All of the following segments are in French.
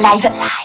live. live.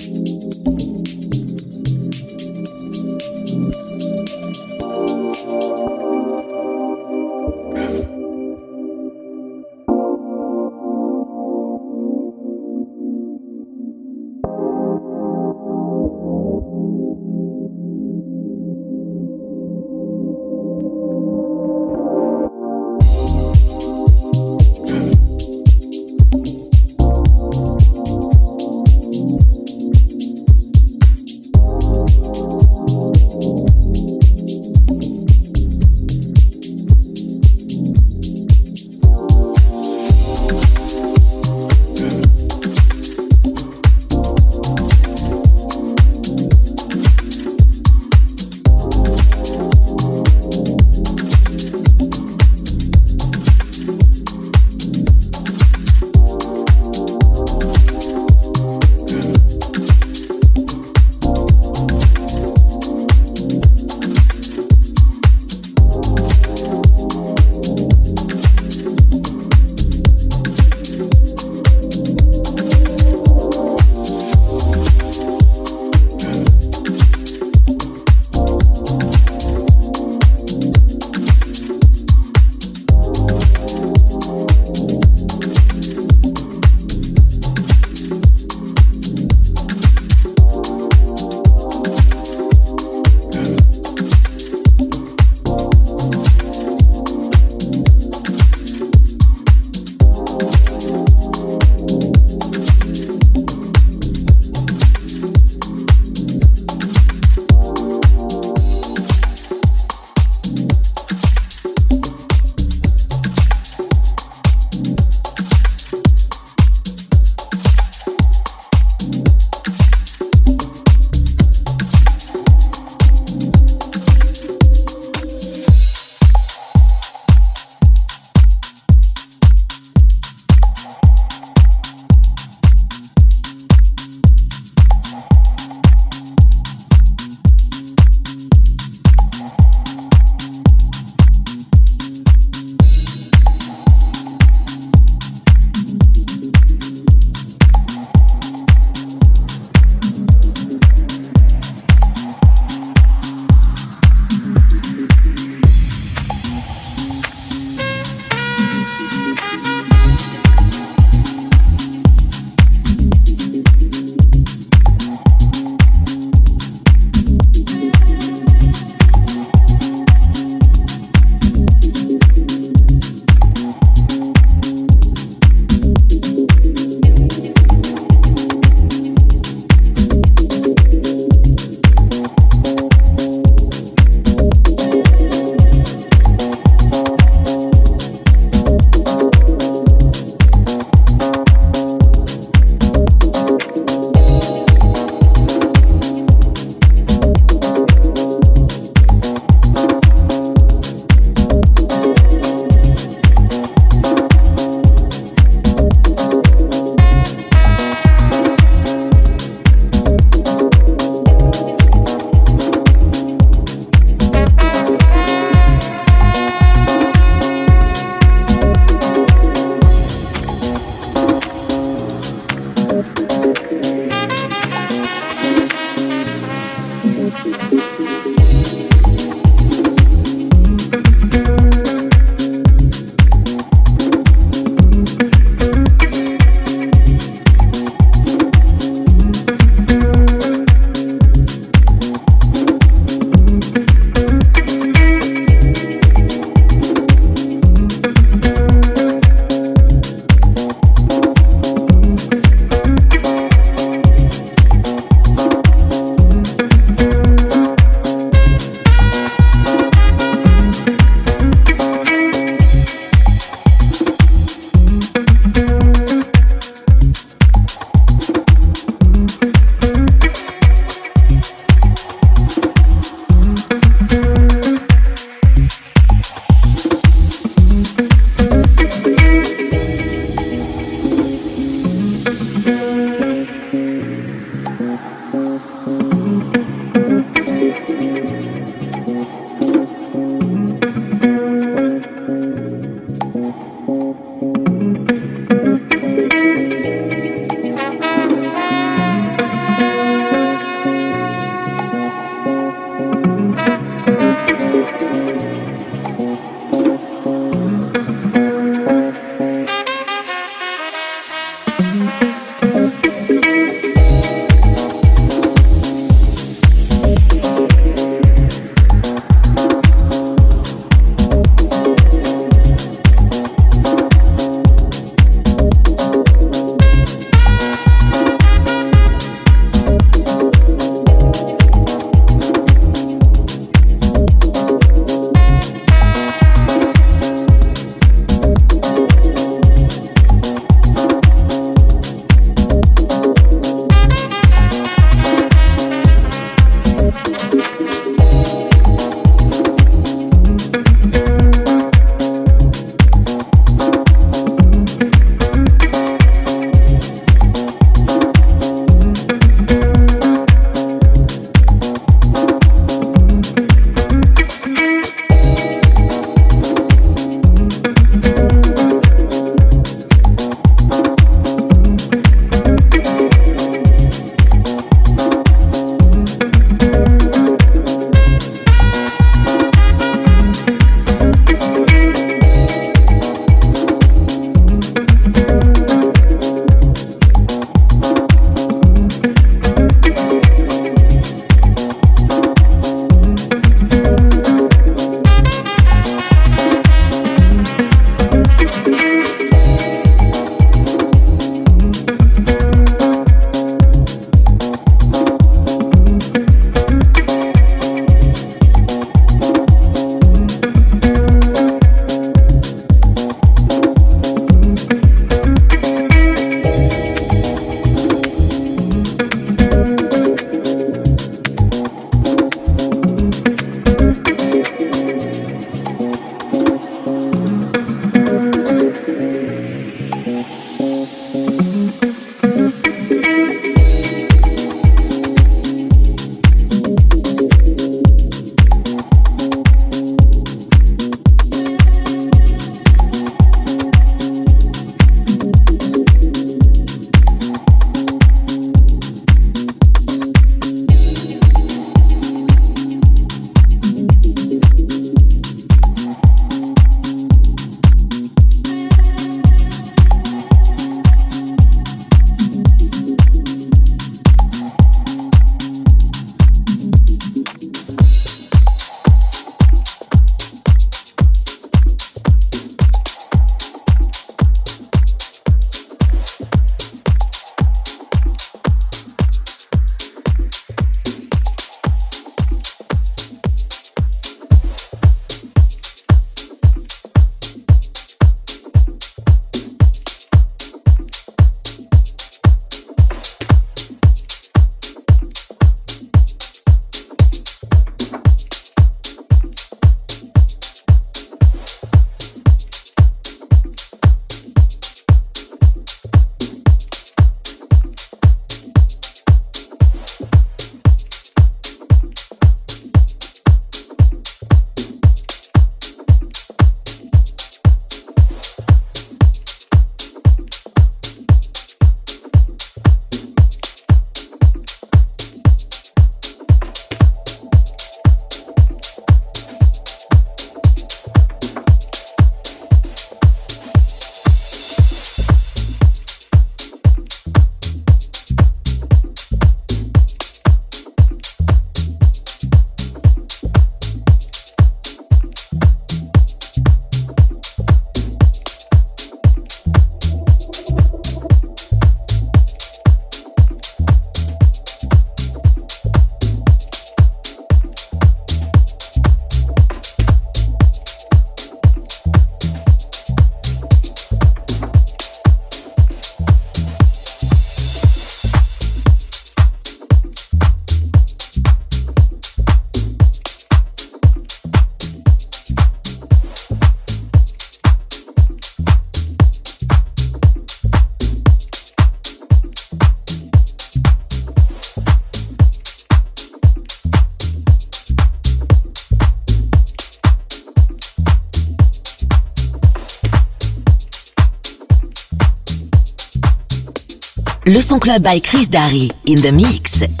Son club by Chris Darry in the mix.